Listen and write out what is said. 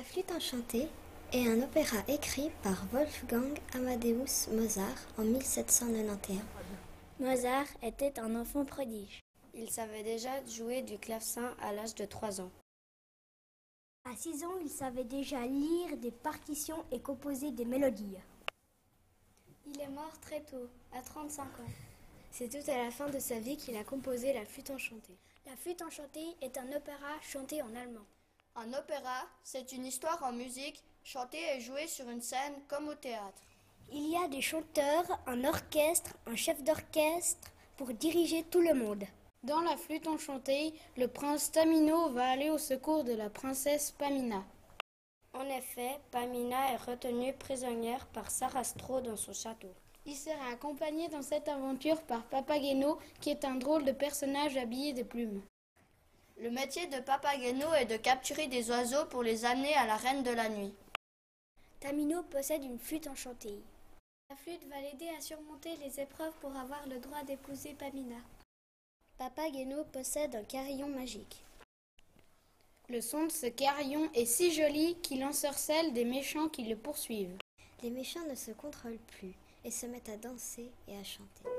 La flûte enchantée est un opéra écrit par Wolfgang Amadeus Mozart en 1791. Mozart était un enfant prodige. Il savait déjà jouer du clavecin à l'âge de 3 ans. À 6 ans, il savait déjà lire des partitions et composer des mélodies. Il est mort très tôt, à 35 ans. C'est tout à la fin de sa vie qu'il a composé la flûte enchantée. La flûte enchantée est un opéra chanté en allemand. Un opéra, c'est une histoire en musique, chantée et jouée sur une scène comme au théâtre. Il y a des chanteurs, un orchestre, un chef d'orchestre pour diriger tout le monde. Dans la flûte enchantée, le prince Tamino va aller au secours de la princesse Pamina. En effet, Pamina est retenue prisonnière par Sarastro dans son château. Il sera accompagné dans cette aventure par Papageno, qui est un drôle de personnage habillé de plumes. Le métier de Papageno est de capturer des oiseaux pour les amener à la reine de la nuit. Tamino possède une flûte enchantée. La flûte va l'aider à surmonter les épreuves pour avoir le droit d'épouser Pamina. Papageno possède un carillon magique. Le son de ce carillon est si joli qu'il ensorcelle des méchants qui le poursuivent. Les méchants ne se contrôlent plus et se mettent à danser et à chanter.